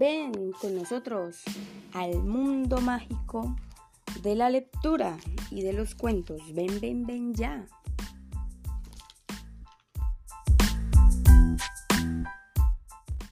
Ven con nosotros al mundo mágico de la lectura y de los cuentos. Ven, ven, ven ya.